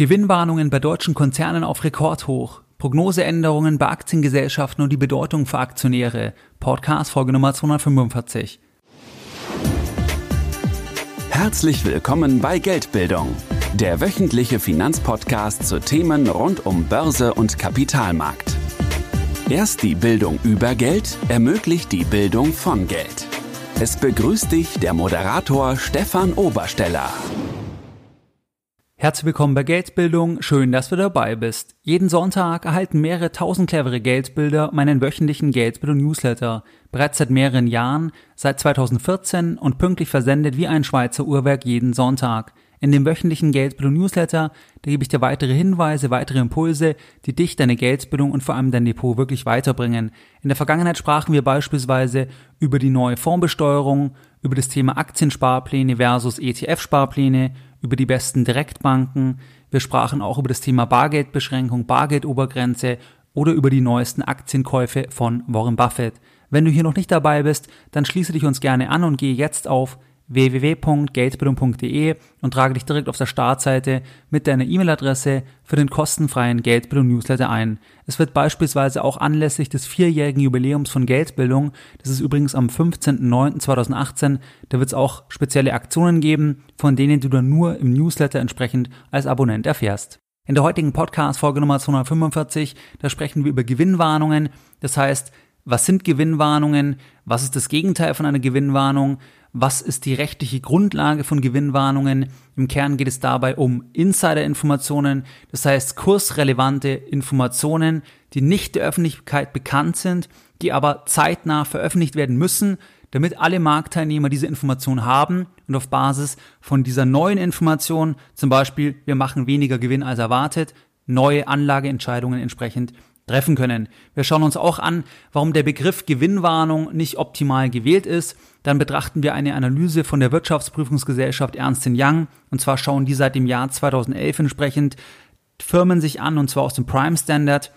Gewinnwarnungen bei deutschen Konzernen auf Rekordhoch. Prognoseänderungen bei Aktiengesellschaften und die Bedeutung für Aktionäre. Podcast Folge Nummer 245. Herzlich willkommen bei Geldbildung, der wöchentliche Finanzpodcast zu Themen rund um Börse und Kapitalmarkt. Erst die Bildung über Geld ermöglicht die Bildung von Geld. Es begrüßt dich der Moderator Stefan Obersteller. Herzlich willkommen bei Geldbildung, schön, dass du dabei bist. Jeden Sonntag erhalten mehrere tausend clevere Geldbilder meinen wöchentlichen Geldbildung Newsletter. Bereits seit mehreren Jahren, seit 2014 und pünktlich versendet wie ein Schweizer Uhrwerk jeden Sonntag. In dem wöchentlichen Geldbildung Newsletter, da gebe ich dir weitere Hinweise, weitere Impulse, die dich, deine Geldbildung und vor allem dein Depot wirklich weiterbringen. In der Vergangenheit sprachen wir beispielsweise über die neue Fondsbesteuerung, über das Thema Aktiensparpläne versus ETF-Sparpläne, über die besten Direktbanken. Wir sprachen auch über das Thema Bargeldbeschränkung, Bargeldobergrenze oder über die neuesten Aktienkäufe von Warren Buffett. Wenn du hier noch nicht dabei bist, dann schließe dich uns gerne an und gehe jetzt auf www.geldbildung.de und trage dich direkt auf der Startseite mit deiner E-Mail-Adresse für den kostenfreien Geldbildung-Newsletter ein. Es wird beispielsweise auch anlässlich des vierjährigen Jubiläums von Geldbildung, das ist übrigens am 15.09.2018, da wird es auch spezielle Aktionen geben, von denen du dann nur im Newsletter entsprechend als Abonnent erfährst. In der heutigen Podcast-Folge Nummer 245, da sprechen wir über Gewinnwarnungen. Das heißt, was sind Gewinnwarnungen? Was ist das Gegenteil von einer Gewinnwarnung? Was ist die rechtliche Grundlage von Gewinnwarnungen? Im Kern geht es dabei um Insider-Informationen, das heißt kursrelevante Informationen, die nicht der Öffentlichkeit bekannt sind, die aber zeitnah veröffentlicht werden müssen, damit alle Marktteilnehmer diese Information haben und auf Basis von dieser neuen Information, zum Beispiel wir machen weniger Gewinn als erwartet, neue Anlageentscheidungen entsprechend treffen können. Wir schauen uns auch an, warum der Begriff Gewinnwarnung nicht optimal gewählt ist. Dann betrachten wir eine Analyse von der Wirtschaftsprüfungsgesellschaft Ernst Young. Und zwar schauen die seit dem Jahr 2011 entsprechend Firmen sich an, und zwar aus dem Prime Standard.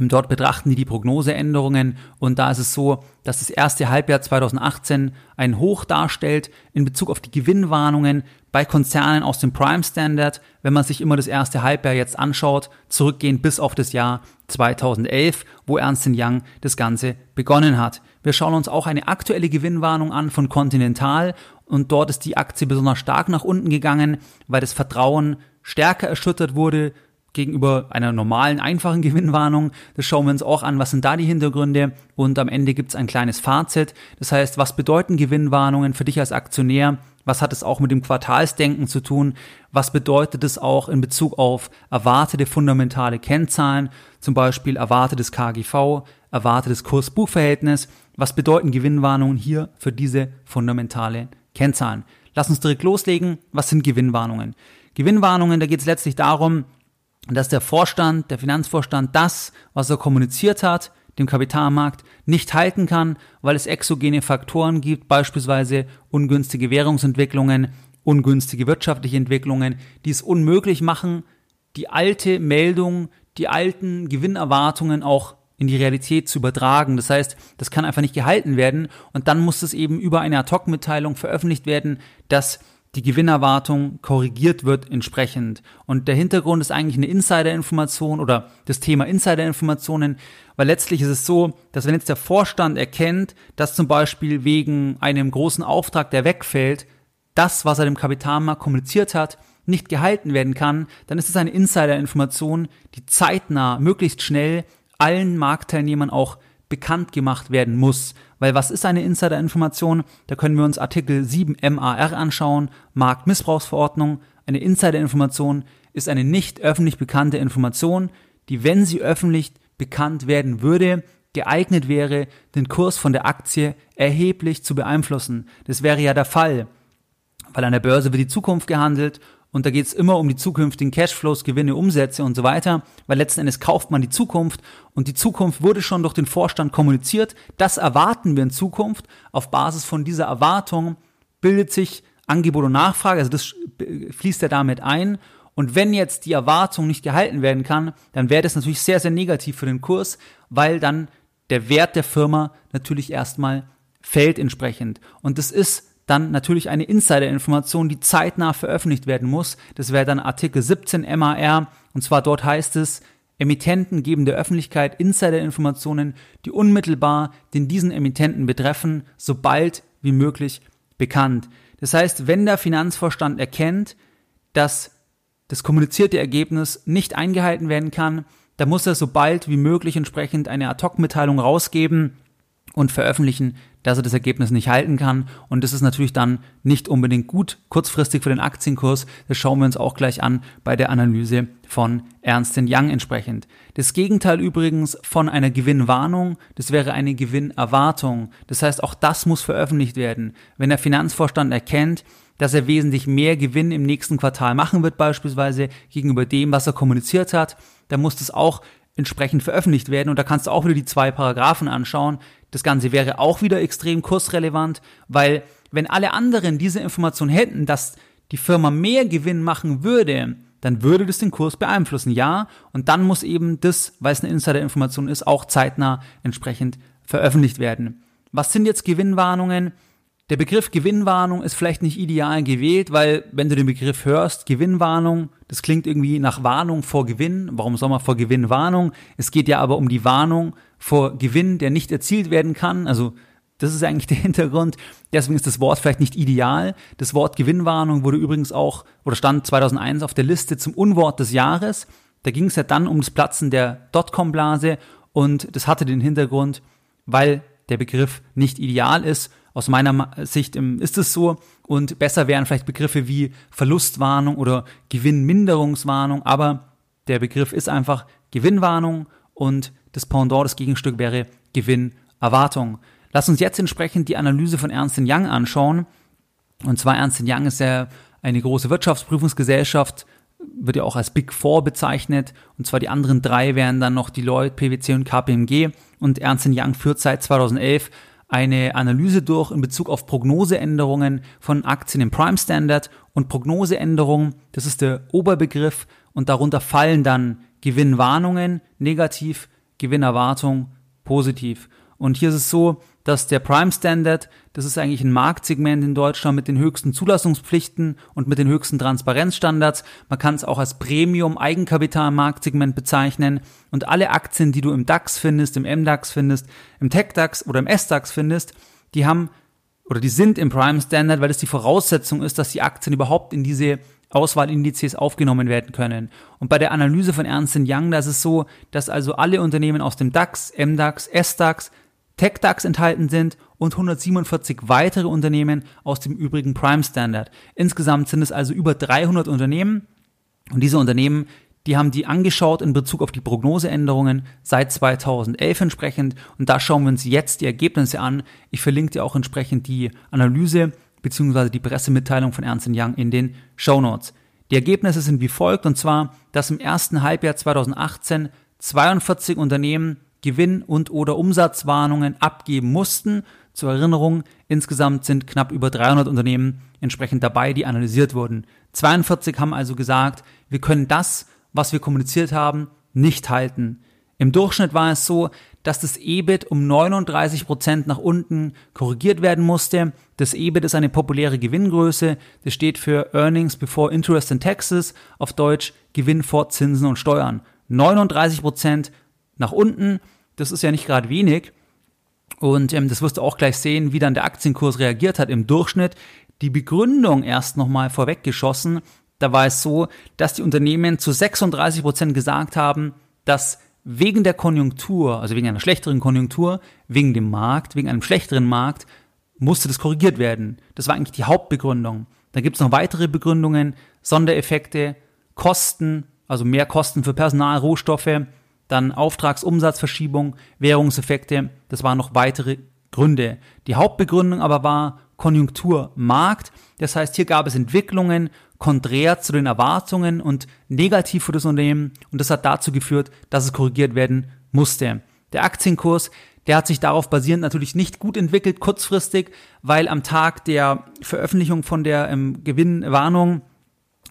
Dort betrachten die die Prognoseänderungen und da ist es so, dass das erste Halbjahr 2018 ein Hoch darstellt in Bezug auf die Gewinnwarnungen bei Konzernen aus dem Prime Standard, wenn man sich immer das erste Halbjahr jetzt anschaut, zurückgehend bis auf das Jahr 2011, wo Ernst Young das Ganze begonnen hat. Wir schauen uns auch eine aktuelle Gewinnwarnung an von Continental und dort ist die Aktie besonders stark nach unten gegangen, weil das Vertrauen stärker erschüttert wurde gegenüber einer normalen, einfachen Gewinnwarnung. Das schauen wir uns auch an, was sind da die Hintergründe und am Ende gibt es ein kleines Fazit. Das heißt, was bedeuten Gewinnwarnungen für dich als Aktionär? Was hat es auch mit dem Quartalsdenken zu tun? Was bedeutet es auch in Bezug auf erwartete fundamentale Kennzahlen, zum Beispiel erwartetes KGV, erwartetes Kurs-Buch-Verhältnis? Was bedeuten Gewinnwarnungen hier für diese fundamentale Kennzahlen? Lass uns direkt loslegen. Was sind Gewinnwarnungen? Gewinnwarnungen, da geht es letztlich darum, dass der Vorstand, der Finanzvorstand das, was er kommuniziert hat, dem Kapitalmarkt nicht halten kann, weil es exogene Faktoren gibt, beispielsweise ungünstige Währungsentwicklungen, ungünstige wirtschaftliche Entwicklungen, die es unmöglich machen, die alte Meldung, die alten Gewinnerwartungen auch in die Realität zu übertragen. Das heißt, das kann einfach nicht gehalten werden und dann muss es eben über eine Ad-Hoc-Mitteilung veröffentlicht werden, dass die Gewinnerwartung korrigiert wird entsprechend. Und der Hintergrund ist eigentlich eine Insider-Information oder das Thema Insider-Informationen, weil letztlich ist es so, dass wenn jetzt der Vorstand erkennt, dass zum Beispiel wegen einem großen Auftrag, der wegfällt, das, was er dem Kapitalmarkt kommuniziert hat, nicht gehalten werden kann, dann ist es eine Insider-Information, die zeitnah, möglichst schnell allen Marktteilnehmern auch bekannt gemacht werden muss. Weil was ist eine Insider-Information? Da können wir uns Artikel 7 MAR anschauen, Marktmissbrauchsverordnung. Eine Insider-Information ist eine nicht öffentlich bekannte Information, die, wenn sie öffentlich bekannt werden würde, geeignet wäre, den Kurs von der Aktie erheblich zu beeinflussen. Das wäre ja der Fall, weil an der Börse wird die Zukunft gehandelt und da geht es immer um die zukünftigen Cashflows, Gewinne, Umsätze und so weiter, weil letzten Endes kauft man die Zukunft und die Zukunft wurde schon durch den Vorstand kommuniziert. Das erwarten wir in Zukunft. Auf Basis von dieser Erwartung bildet sich Angebot und Nachfrage, also das fließt ja damit ein. Und wenn jetzt die Erwartung nicht gehalten werden kann, dann wäre das natürlich sehr, sehr negativ für den Kurs, weil dann der Wert der Firma natürlich erstmal fällt entsprechend. Und das ist dann natürlich eine Insider-Information, die zeitnah veröffentlicht werden muss. Das wäre dann Artikel 17 MAR. Und zwar dort heißt es, Emittenten geben der Öffentlichkeit Insider-Informationen, die unmittelbar den diesen Emittenten betreffen, sobald wie möglich bekannt. Das heißt, wenn der Finanzvorstand erkennt, dass das kommunizierte Ergebnis nicht eingehalten werden kann, dann muss er so bald wie möglich entsprechend eine Ad-Hoc-Mitteilung rausgeben und veröffentlichen, dass er das Ergebnis nicht halten kann. Und das ist natürlich dann nicht unbedingt gut kurzfristig für den Aktienkurs. Das schauen wir uns auch gleich an bei der Analyse von Ernst Young entsprechend. Das Gegenteil übrigens von einer Gewinnwarnung, das wäre eine Gewinnerwartung. Das heißt, auch das muss veröffentlicht werden. Wenn der Finanzvorstand erkennt, dass er wesentlich mehr Gewinn im nächsten Quartal machen wird, beispielsweise gegenüber dem, was er kommuniziert hat, dann muss das auch entsprechend veröffentlicht werden. Und da kannst du auch wieder die zwei Paragraphen anschauen. Das Ganze wäre auch wieder extrem kursrelevant, weil wenn alle anderen diese Information hätten, dass die Firma mehr Gewinn machen würde, dann würde das den Kurs beeinflussen, ja. Und dann muss eben das, weil es eine Insider-Information ist, auch zeitnah entsprechend veröffentlicht werden. Was sind jetzt Gewinnwarnungen? Der Begriff Gewinnwarnung ist vielleicht nicht ideal gewählt, weil wenn du den Begriff hörst, Gewinnwarnung, das klingt irgendwie nach Warnung vor Gewinn. Warum soll man vor Gewinn Warnung? Es geht ja aber um die Warnung vor Gewinn, der nicht erzielt werden kann. Also das ist eigentlich der Hintergrund. Deswegen ist das Wort vielleicht nicht ideal. Das Wort Gewinnwarnung wurde übrigens auch oder stand 2001 auf der Liste zum Unwort des Jahres. Da ging es ja dann um das Platzen der Dotcom-Blase und das hatte den Hintergrund, weil der Begriff nicht ideal ist aus meiner Sicht ähm, ist es so. Und besser wären vielleicht Begriffe wie Verlustwarnung oder Gewinnminderungswarnung. Aber der Begriff ist einfach Gewinnwarnung und das Pendant, das Gegenstück wäre Gewinnerwartung. Lass uns jetzt entsprechend die Analyse von Ernst Young anschauen. Und zwar Ernst Young ist ja eine große Wirtschaftsprüfungsgesellschaft, wird ja auch als Big Four bezeichnet. Und zwar die anderen drei wären dann noch Deloitte, PwC und KPMG. Und Ernst Young führt seit 2011 eine Analyse durch in Bezug auf Prognoseänderungen von Aktien im Prime Standard und Prognoseänderungen, das ist der Oberbegriff und darunter fallen dann Gewinnwarnungen negativ, Gewinnerwartung positiv. Und hier ist es so, dass der Prime Standard, das ist eigentlich ein Marktsegment in Deutschland mit den höchsten Zulassungspflichten und mit den höchsten Transparenzstandards. Man kann es auch als Premium Eigenkapital Marktsegment bezeichnen. Und alle Aktien, die du im DAX findest, im MDAX findest, im TechDAX oder im SDAX findest, die haben oder die sind im Prime Standard, weil es die Voraussetzung ist, dass die Aktien überhaupt in diese Auswahlindizes aufgenommen werden können. Und bei der Analyse von Ernst Young, da ist es so, dass also alle Unternehmen aus dem DAX, MDAX, SDAX, TechDAX enthalten sind und 147 weitere Unternehmen aus dem übrigen Prime Standard. Insgesamt sind es also über 300 Unternehmen und diese Unternehmen, die haben die angeschaut in Bezug auf die Prognoseänderungen seit 2011 entsprechend und da schauen wir uns jetzt die Ergebnisse an. Ich verlinke dir auch entsprechend die Analyse bzw. die Pressemitteilung von Ernst Young in den Show Notes. Die Ergebnisse sind wie folgt und zwar, dass im ersten Halbjahr 2018 42 Unternehmen Gewinn- und oder Umsatzwarnungen abgeben mussten. Zur Erinnerung, insgesamt sind knapp über 300 Unternehmen entsprechend dabei, die analysiert wurden. 42 haben also gesagt, wir können das, was wir kommuniziert haben, nicht halten. Im Durchschnitt war es so, dass das EBIT um 39 Prozent nach unten korrigiert werden musste. Das EBIT ist eine populäre Gewinngröße. Das steht für Earnings Before Interest and Taxes, auf Deutsch Gewinn vor Zinsen und Steuern. 39 Prozent nach unten das ist ja nicht gerade wenig. Und ähm, das wirst du auch gleich sehen, wie dann der Aktienkurs reagiert hat im Durchschnitt. Die Begründung erst nochmal vorweggeschossen. Da war es so, dass die Unternehmen zu 36 Prozent gesagt haben, dass wegen der Konjunktur, also wegen einer schlechteren Konjunktur, wegen dem Markt, wegen einem schlechteren Markt, musste das korrigiert werden. Das war eigentlich die Hauptbegründung. Da gibt es noch weitere Begründungen, Sondereffekte, Kosten, also mehr Kosten für Personal, Rohstoffe, dann Auftragsumsatzverschiebung, Währungseffekte, das waren noch weitere Gründe. Die Hauptbegründung aber war Konjunkturmarkt, das heißt, hier gab es Entwicklungen konträr zu den Erwartungen und negativ für das Unternehmen und das hat dazu geführt, dass es korrigiert werden musste. Der Aktienkurs, der hat sich darauf basierend natürlich nicht gut entwickelt kurzfristig, weil am Tag der Veröffentlichung von der ähm, Gewinnwarnung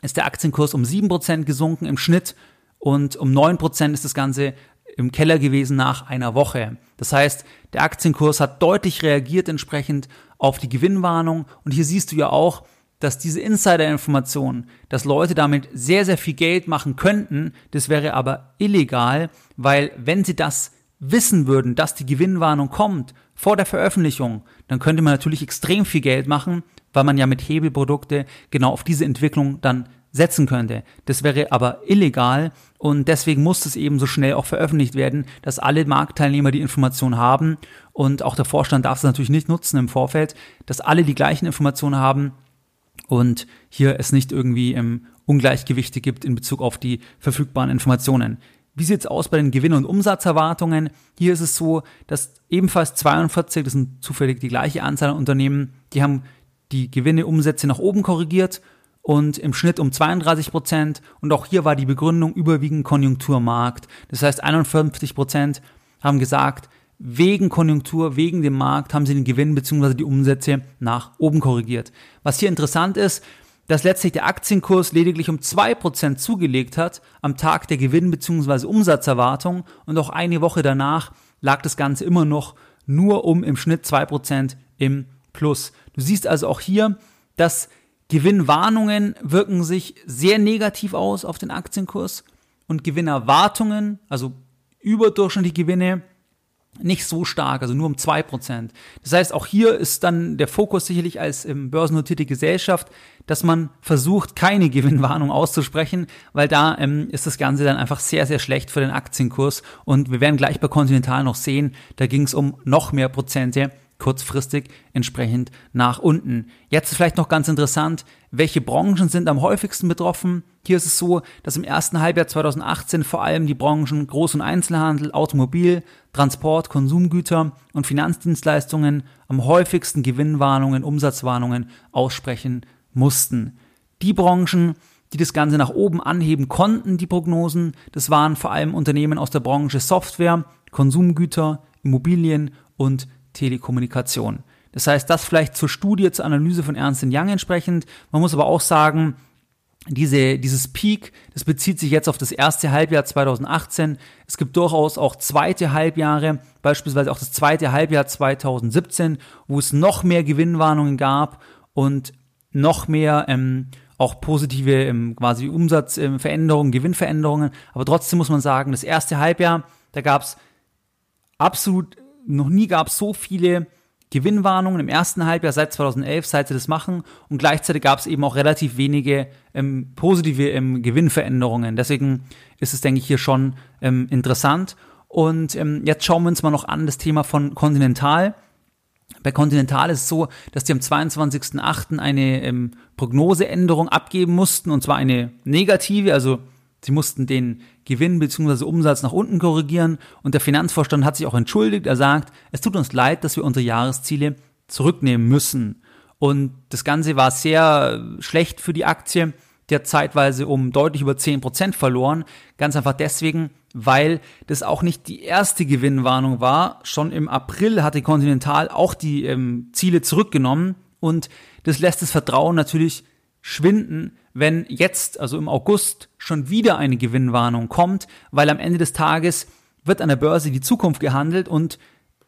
ist der Aktienkurs um 7% gesunken im Schnitt und um 9% ist das Ganze im Keller gewesen nach einer Woche. Das heißt, der Aktienkurs hat deutlich reagiert entsprechend auf die Gewinnwarnung. Und hier siehst du ja auch, dass diese Insider-Information, dass Leute damit sehr, sehr viel Geld machen könnten, das wäre aber illegal, weil wenn sie das wissen würden, dass die Gewinnwarnung kommt vor der Veröffentlichung, dann könnte man natürlich extrem viel Geld machen, weil man ja mit Hebelprodukte genau auf diese Entwicklung dann setzen könnte. Das wäre aber illegal und deswegen muss es eben so schnell auch veröffentlicht werden, dass alle Marktteilnehmer die Information haben und auch der Vorstand darf es natürlich nicht nutzen im Vorfeld, dass alle die gleichen Informationen haben und hier es nicht irgendwie ähm, Ungleichgewichte gibt in Bezug auf die verfügbaren Informationen. Wie sieht's aus bei den Gewinn- und Umsatzerwartungen? Hier ist es so, dass ebenfalls 42, das sind zufällig die gleiche Anzahl an Unternehmen, die haben die Gewinne, Umsätze nach oben korrigiert und im Schnitt um 32 Prozent. Und auch hier war die Begründung überwiegend Konjunkturmarkt. Das heißt, 51 Prozent haben gesagt, wegen Konjunktur, wegen dem Markt haben sie den Gewinn bzw. die Umsätze nach oben korrigiert. Was hier interessant ist, dass letztlich der Aktienkurs lediglich um 2% zugelegt hat am Tag der Gewinn- bzw. Umsatzerwartung und auch eine Woche danach lag das Ganze immer noch nur um im Schnitt 2% im Plus. Du siehst also auch hier, dass Gewinnwarnungen wirken sich sehr negativ aus auf den Aktienkurs und Gewinnerwartungen, also überdurchschnittliche Gewinne, nicht so stark, also nur um zwei Prozent. Das heißt, auch hier ist dann der Fokus sicherlich als ähm, börsennotierte Gesellschaft, dass man versucht, keine Gewinnwarnung auszusprechen, weil da ähm, ist das Ganze dann einfach sehr, sehr schlecht für den Aktienkurs. Und wir werden gleich bei Continental noch sehen, da ging es um noch mehr Prozente kurzfristig entsprechend nach unten. Jetzt vielleicht noch ganz interessant, welche Branchen sind am häufigsten betroffen? Hier ist es so, dass im ersten Halbjahr 2018 vor allem die Branchen Groß- und Einzelhandel, Automobil, Transport, Konsumgüter und Finanzdienstleistungen am häufigsten Gewinnwarnungen, Umsatzwarnungen aussprechen mussten. Die Branchen, die das Ganze nach oben anheben konnten, die Prognosen, das waren vor allem Unternehmen aus der Branche Software, Konsumgüter, Immobilien und Telekommunikation. Das heißt, das vielleicht zur Studie, zur Analyse von Ernst Young entsprechend. Man muss aber auch sagen, diese, dieses Peak, das bezieht sich jetzt auf das erste Halbjahr 2018. Es gibt durchaus auch zweite Halbjahre, beispielsweise auch das zweite Halbjahr 2017, wo es noch mehr Gewinnwarnungen gab und noch mehr ähm, auch positive ähm, quasi Umsatzveränderungen, ähm, Gewinnveränderungen. Aber trotzdem muss man sagen, das erste Halbjahr, da gab es absolut noch nie gab es so viele Gewinnwarnungen im ersten Halbjahr seit 2011, seit sie das machen. Und gleichzeitig gab es eben auch relativ wenige ähm, positive ähm, Gewinnveränderungen. Deswegen ist es, denke ich, hier schon ähm, interessant. Und ähm, jetzt schauen wir uns mal noch an das Thema von Continental. Bei Continental ist es so, dass die am 22.08. eine ähm, Prognoseänderung abgeben mussten, und zwar eine negative, also Sie mussten den Gewinn bzw. Umsatz nach unten korrigieren und der Finanzvorstand hat sich auch entschuldigt. Er sagt, es tut uns leid, dass wir unsere Jahresziele zurücknehmen müssen. Und das Ganze war sehr schlecht für die Aktie. Die hat zeitweise um deutlich über 10% verloren. Ganz einfach deswegen, weil das auch nicht die erste Gewinnwarnung war. Schon im April hatte Continental auch die ähm, Ziele zurückgenommen und das lässt das Vertrauen natürlich schwinden, wenn jetzt, also im August, schon wieder eine Gewinnwarnung kommt, weil am Ende des Tages wird an der Börse die Zukunft gehandelt und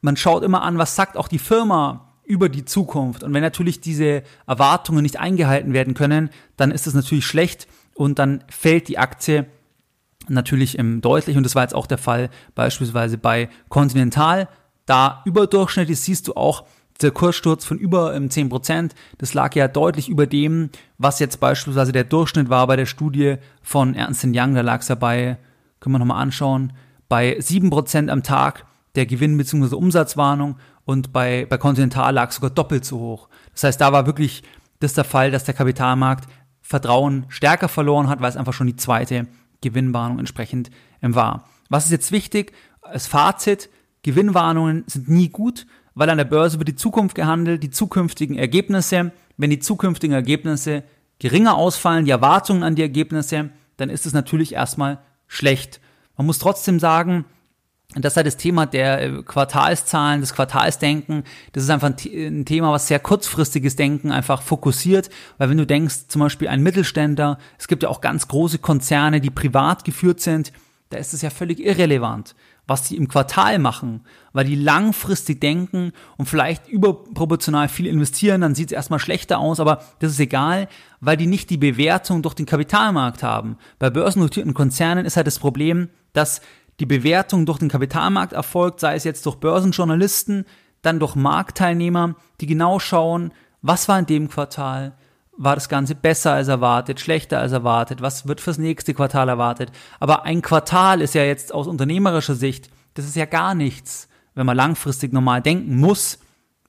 man schaut immer an, was sagt auch die Firma über die Zukunft. Und wenn natürlich diese Erwartungen nicht eingehalten werden können, dann ist es natürlich schlecht und dann fällt die Aktie natürlich ähm, deutlich. Und das war jetzt auch der Fall beispielsweise bei Continental. Da überdurchschnittlich siehst du auch, der Kurssturz von über ähm, 10%, das lag ja deutlich über dem, was jetzt beispielsweise der Durchschnitt war bei der Studie von Ernst Young, da lag es ja bei, können wir nochmal anschauen, bei 7% am Tag der Gewinn- bzw. Umsatzwarnung und bei, bei Continental lag es sogar doppelt so hoch. Das heißt, da war wirklich das der Fall, dass der Kapitalmarkt Vertrauen stärker verloren hat, weil es einfach schon die zweite Gewinnwarnung entsprechend ähm, war. Was ist jetzt wichtig? Als Fazit, Gewinnwarnungen sind nie gut, weil an der Börse wird die Zukunft gehandelt, die zukünftigen Ergebnisse. Wenn die zukünftigen Ergebnisse geringer ausfallen, die Erwartungen an die Ergebnisse, dann ist es natürlich erstmal schlecht. Man muss trotzdem sagen, das ist halt das Thema der äh, Quartalszahlen, des Quartalsdenken. Das ist einfach ein Thema, was sehr kurzfristiges Denken einfach fokussiert. Weil wenn du denkst, zum Beispiel ein Mittelständler, es gibt ja auch ganz große Konzerne, die privat geführt sind, da ist es ja völlig irrelevant, was die im Quartal machen, weil die langfristig denken und vielleicht überproportional viel investieren, dann sieht es erstmal schlechter aus, aber das ist egal, weil die nicht die Bewertung durch den Kapitalmarkt haben. Bei börsennotierten Konzernen ist halt das Problem, dass die Bewertung durch den Kapitalmarkt erfolgt, sei es jetzt durch Börsenjournalisten, dann durch Marktteilnehmer, die genau schauen, was war in dem Quartal, war das Ganze besser als erwartet, schlechter als erwartet, was wird fürs nächste Quartal erwartet. Aber ein Quartal ist ja jetzt aus unternehmerischer Sicht, das ist ja gar nichts, wenn man langfristig normal denken muss.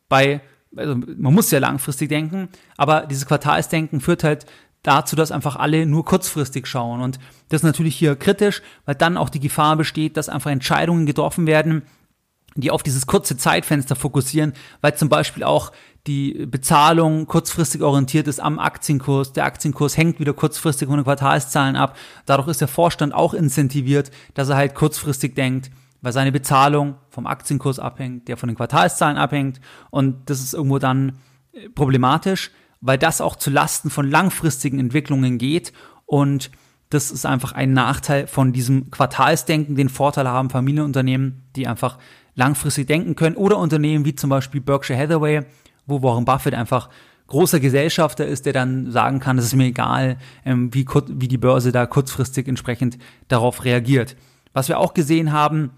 Bei, also man muss ja langfristig denken, aber dieses Quartalsdenken führt halt dazu, dass einfach alle nur kurzfristig schauen. Und das ist natürlich hier kritisch, weil dann auch die Gefahr besteht, dass einfach Entscheidungen getroffen werden, die auf dieses kurze Zeitfenster fokussieren, weil zum Beispiel auch die Bezahlung kurzfristig orientiert ist am Aktienkurs. Der Aktienkurs hängt wieder kurzfristig von den Quartalszahlen ab. Dadurch ist der Vorstand auch incentiviert, dass er halt kurzfristig denkt, weil seine Bezahlung vom Aktienkurs abhängt, der von den Quartalszahlen abhängt. Und das ist irgendwo dann äh, problematisch, weil das auch zu Lasten von langfristigen Entwicklungen geht. Und das ist einfach ein Nachteil von diesem Quartalsdenken. Den Vorteil haben Familienunternehmen, die einfach langfristig denken können oder Unternehmen wie zum Beispiel Berkshire Hathaway, wo Warren Buffett einfach großer Gesellschafter ist, der dann sagen kann, es ist mir egal, ähm, wie, wie die Börse da kurzfristig entsprechend darauf reagiert. Was wir auch gesehen haben,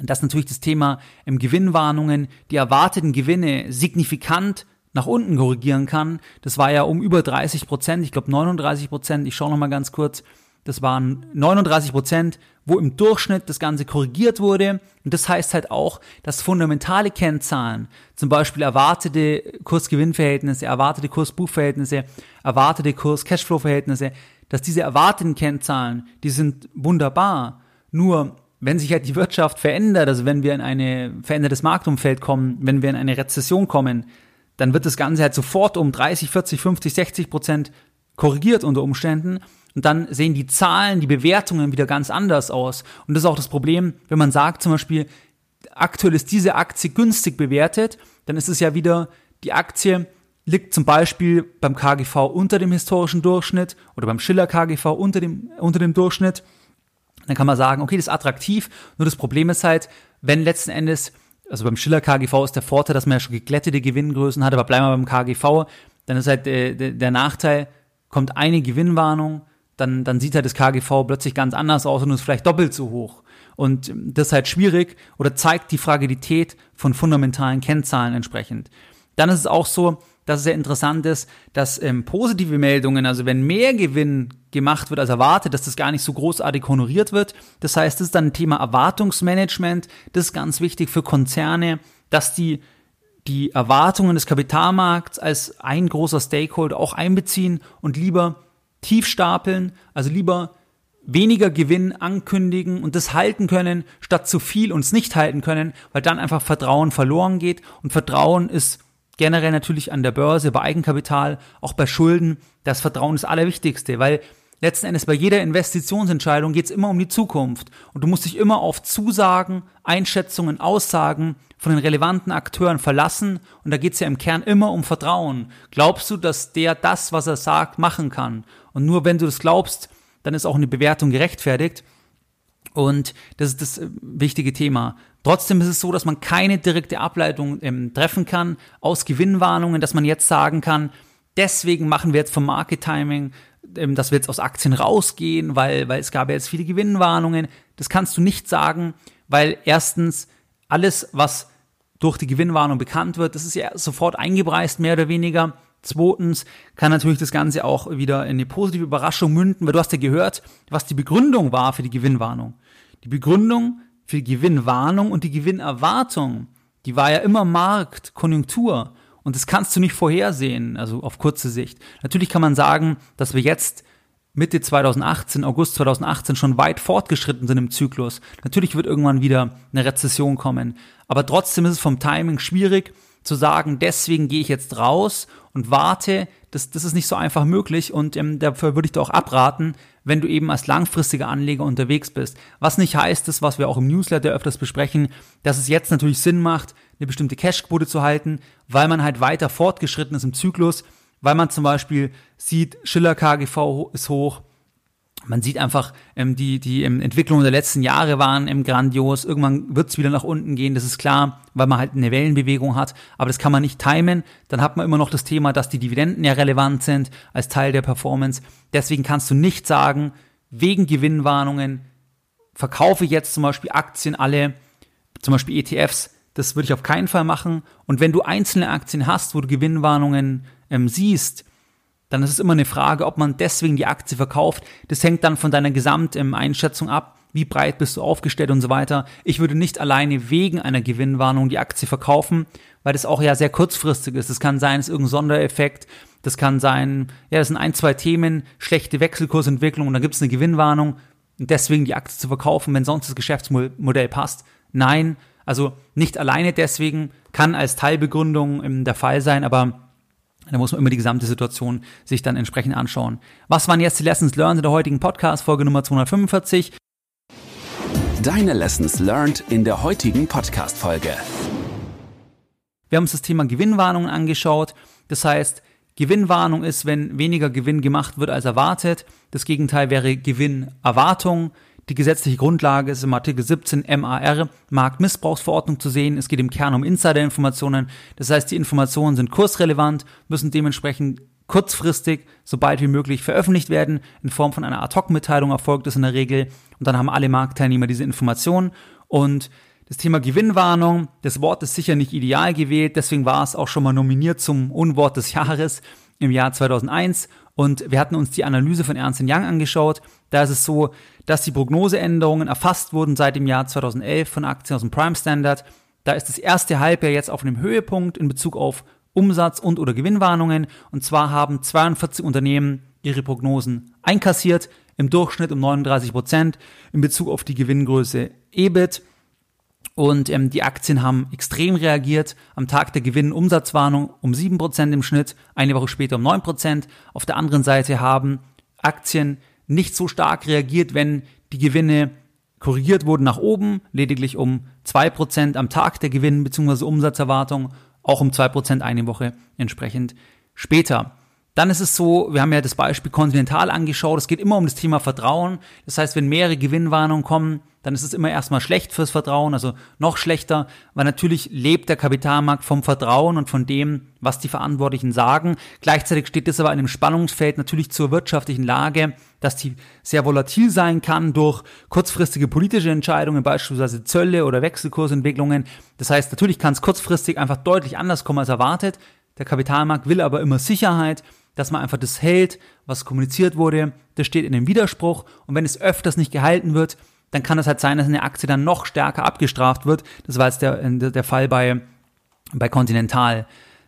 dass natürlich das Thema ähm, Gewinnwarnungen die erwarteten Gewinne signifikant nach unten korrigieren kann. Das war ja um über 30 Prozent, ich glaube 39 Prozent, ich schaue nochmal ganz kurz. Das waren 39 Prozent, wo im Durchschnitt das Ganze korrigiert wurde. Und das heißt halt auch, dass fundamentale Kennzahlen, zum Beispiel erwartete Kurs-Gewinn-Verhältnisse, erwartete Kurs-Buchverhältnisse, erwartete Kurs-Cashflow-Verhältnisse, dass diese erwarteten Kennzahlen, die sind wunderbar. Nur wenn sich halt die Wirtschaft verändert, also wenn wir in ein verändertes Marktumfeld kommen, wenn wir in eine Rezession kommen, dann wird das Ganze halt sofort um 30, 40, 50, 60 Prozent korrigiert unter Umständen. Und dann sehen die Zahlen, die Bewertungen wieder ganz anders aus. Und das ist auch das Problem, wenn man sagt zum Beispiel, aktuell ist diese Aktie günstig bewertet, dann ist es ja wieder, die Aktie liegt zum Beispiel beim KGV unter dem historischen Durchschnitt oder beim Schiller KGV unter dem, unter dem Durchschnitt. Dann kann man sagen, okay, das ist attraktiv. Nur das Problem ist halt, wenn letzten Endes, also beim Schiller KGV ist der Vorteil, dass man ja schon geglättete Gewinngrößen hat, aber bleiben wir beim KGV, dann ist halt äh, der, der Nachteil, kommt eine Gewinnwarnung, dann, dann sieht halt das KGV plötzlich ganz anders aus und ist vielleicht doppelt so hoch. Und das ist halt schwierig oder zeigt die Fragilität von fundamentalen Kennzahlen entsprechend. Dann ist es auch so, dass es sehr interessant ist, dass ähm, positive Meldungen, also wenn mehr Gewinn gemacht wird als erwartet, dass das gar nicht so großartig honoriert wird. Das heißt, das ist dann ein Thema Erwartungsmanagement. Das ist ganz wichtig für Konzerne, dass die die Erwartungen des Kapitalmarkts als ein großer Stakeholder auch einbeziehen und lieber tief stapeln, also lieber weniger Gewinn ankündigen und das halten können, statt zu viel und es nicht halten können, weil dann einfach Vertrauen verloren geht und Vertrauen ist generell natürlich an der Börse, bei Eigenkapital, auch bei Schulden, das Vertrauen ist das Allerwichtigste, weil letzten Endes bei jeder Investitionsentscheidung geht es immer um die Zukunft und du musst dich immer auf Zusagen, Einschätzungen, Aussagen von den relevanten Akteuren verlassen und da geht es ja im Kern immer um Vertrauen. Glaubst du, dass der das, was er sagt, machen kann? Und nur wenn du das glaubst, dann ist auch eine Bewertung gerechtfertigt. Und das ist das äh, wichtige Thema. Trotzdem ist es so, dass man keine direkte Ableitung ähm, treffen kann aus Gewinnwarnungen, dass man jetzt sagen kann, deswegen machen wir jetzt vom Market Timing, ähm, dass wir jetzt aus Aktien rausgehen, weil, weil es gab ja jetzt viele Gewinnwarnungen. Das kannst du nicht sagen, weil erstens alles, was durch die Gewinnwarnung bekannt wird, das ist ja sofort eingepreist, mehr oder weniger. Zweitens kann natürlich das Ganze auch wieder in eine positive Überraschung münden, weil du hast ja gehört, was die Begründung war für die Gewinnwarnung. Die Begründung für die Gewinnwarnung und die Gewinnerwartung, die war ja immer Markt, Konjunktur. Und das kannst du nicht vorhersehen, also auf kurze Sicht. Natürlich kann man sagen, dass wir jetzt Mitte 2018, August 2018 schon weit fortgeschritten sind im Zyklus. Natürlich wird irgendwann wieder eine Rezession kommen. Aber trotzdem ist es vom Timing schwierig zu sagen, deswegen gehe ich jetzt raus und warte, das, das ist nicht so einfach möglich und ähm, dafür würde ich dir auch abraten, wenn du eben als langfristiger Anleger unterwegs bist. Was nicht heißt, das, was wir auch im Newsletter öfters besprechen, dass es jetzt natürlich Sinn macht, eine bestimmte Cashquote zu halten, weil man halt weiter fortgeschritten ist im Zyklus, weil man zum Beispiel sieht, Schiller KGV ist hoch, man sieht einfach, ähm, die, die ähm, Entwicklungen der letzten Jahre waren ähm, grandios. Irgendwann wird es wieder nach unten gehen, das ist klar, weil man halt eine Wellenbewegung hat. Aber das kann man nicht timen. Dann hat man immer noch das Thema, dass die Dividenden ja relevant sind als Teil der Performance. Deswegen kannst du nicht sagen, wegen Gewinnwarnungen verkaufe jetzt zum Beispiel Aktien alle, zum Beispiel ETFs. Das würde ich auf keinen Fall machen. Und wenn du einzelne Aktien hast, wo du Gewinnwarnungen ähm, siehst, dann ist es immer eine Frage, ob man deswegen die Aktie verkauft. Das hängt dann von deiner Gesamteinschätzung ab, wie breit bist du aufgestellt und so weiter. Ich würde nicht alleine wegen einer Gewinnwarnung die Aktie verkaufen, weil das auch ja sehr kurzfristig ist. Das kann sein, es ist irgendein Sondereffekt. Das kann sein, ja, das sind ein, zwei Themen, schlechte Wechselkursentwicklung und dann gibt es eine Gewinnwarnung und deswegen die Aktie zu verkaufen, wenn sonst das Geschäftsmodell passt. Nein, also nicht alleine deswegen, kann als Teilbegründung der Fall sein, aber da muss man immer die gesamte Situation sich dann entsprechend anschauen. Was waren jetzt die Lessons learned in der heutigen Podcast, Folge Nummer 245? Deine Lessons learned in der heutigen Podcast-Folge. Wir haben uns das Thema Gewinnwarnungen angeschaut. Das heißt, Gewinnwarnung ist, wenn weniger Gewinn gemacht wird als erwartet. Das Gegenteil wäre Gewinnerwartung. Die gesetzliche Grundlage ist im Artikel 17 MAR, Marktmissbrauchsverordnung zu sehen. Es geht im Kern um Insiderinformationen. Das heißt, die Informationen sind kursrelevant, müssen dementsprechend kurzfristig, sobald wie möglich veröffentlicht werden. In Form von einer Ad-Hoc-Mitteilung erfolgt es in der Regel. Und dann haben alle Marktteilnehmer diese Informationen. Und das Thema Gewinnwarnung, das Wort ist sicher nicht ideal gewählt, deswegen war es auch schon mal nominiert zum Unwort des Jahres im Jahr 2001 und wir hatten uns die Analyse von Ernst Young angeschaut. Da ist es so, dass die Prognoseänderungen erfasst wurden seit dem Jahr 2011 von Aktien aus dem Prime Standard. Da ist das erste Halbjahr jetzt auf einem Höhepunkt in Bezug auf Umsatz und oder Gewinnwarnungen. Und zwar haben 42 Unternehmen ihre Prognosen einkassiert, im Durchschnitt um 39 Prozent in Bezug auf die Gewinngröße EBIT. Und ähm, die Aktien haben extrem reagiert. Am Tag der Gewinn-Umsatzwarnung um 7% im Schnitt, eine Woche später um 9%. Auf der anderen Seite haben Aktien nicht so stark reagiert, wenn die Gewinne korrigiert wurden nach oben, lediglich um 2% am Tag der Gewinn- bzw. Umsatzerwartung, auch um 2% eine Woche entsprechend später. Dann ist es so, wir haben ja das Beispiel Continental angeschaut, es geht immer um das Thema Vertrauen. Das heißt, wenn mehrere Gewinnwarnungen kommen, dann ist es immer erstmal schlecht fürs Vertrauen, also noch schlechter, weil natürlich lebt der Kapitalmarkt vom Vertrauen und von dem, was die Verantwortlichen sagen. Gleichzeitig steht das aber in einem Spannungsfeld natürlich zur wirtschaftlichen Lage, dass die sehr volatil sein kann durch kurzfristige politische Entscheidungen, beispielsweise Zölle oder Wechselkursentwicklungen. Das heißt, natürlich kann es kurzfristig einfach deutlich anders kommen als erwartet. Der Kapitalmarkt will aber immer Sicherheit dass man einfach das hält, was kommuniziert wurde, das steht in dem Widerspruch und wenn es öfters nicht gehalten wird, dann kann es halt sein, dass eine Aktie dann noch stärker abgestraft wird. Das war jetzt der, der Fall bei, bei Continental.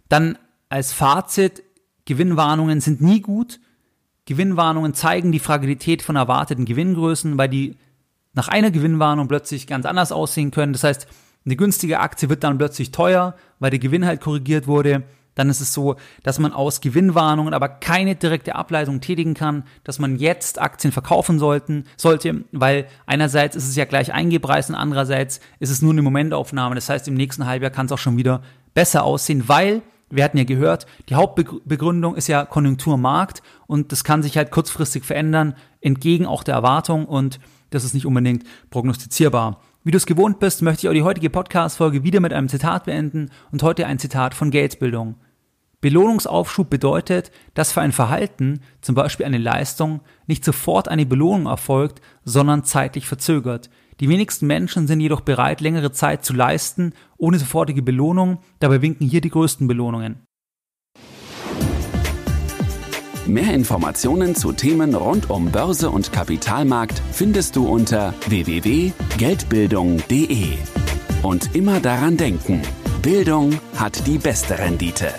Dann als Fazit, Gewinnwarnungen sind nie gut. Gewinnwarnungen zeigen die Fragilität von erwarteten Gewinngrößen, weil die nach einer Gewinnwarnung plötzlich ganz anders aussehen können. Das heißt, eine günstige Aktie wird dann plötzlich teuer, weil der Gewinn halt korrigiert wurde dann ist es so, dass man aus Gewinnwarnungen aber keine direkte Ableitung tätigen kann, dass man jetzt Aktien verkaufen sollten, sollte, weil einerseits ist es ja gleich eingepreist und andererseits ist es nur eine Momentaufnahme. Das heißt, im nächsten Halbjahr kann es auch schon wieder besser aussehen, weil wir hatten ja gehört, die Hauptbegründung ist ja Konjunkturmarkt und das kann sich halt kurzfristig verändern, entgegen auch der Erwartung und das ist nicht unbedingt prognostizierbar. Wie du es gewohnt bist, möchte ich auch die heutige Podcast-Folge wieder mit einem Zitat beenden und heute ein Zitat von Geldbildung. Belohnungsaufschub bedeutet, dass für ein Verhalten, zum Beispiel eine Leistung, nicht sofort eine Belohnung erfolgt, sondern zeitlich verzögert. Die wenigsten Menschen sind jedoch bereit, längere Zeit zu leisten, ohne sofortige Belohnung, dabei winken hier die größten Belohnungen. Mehr Informationen zu Themen rund um Börse und Kapitalmarkt findest du unter www.geldbildung.de. Und immer daran denken, Bildung hat die beste Rendite.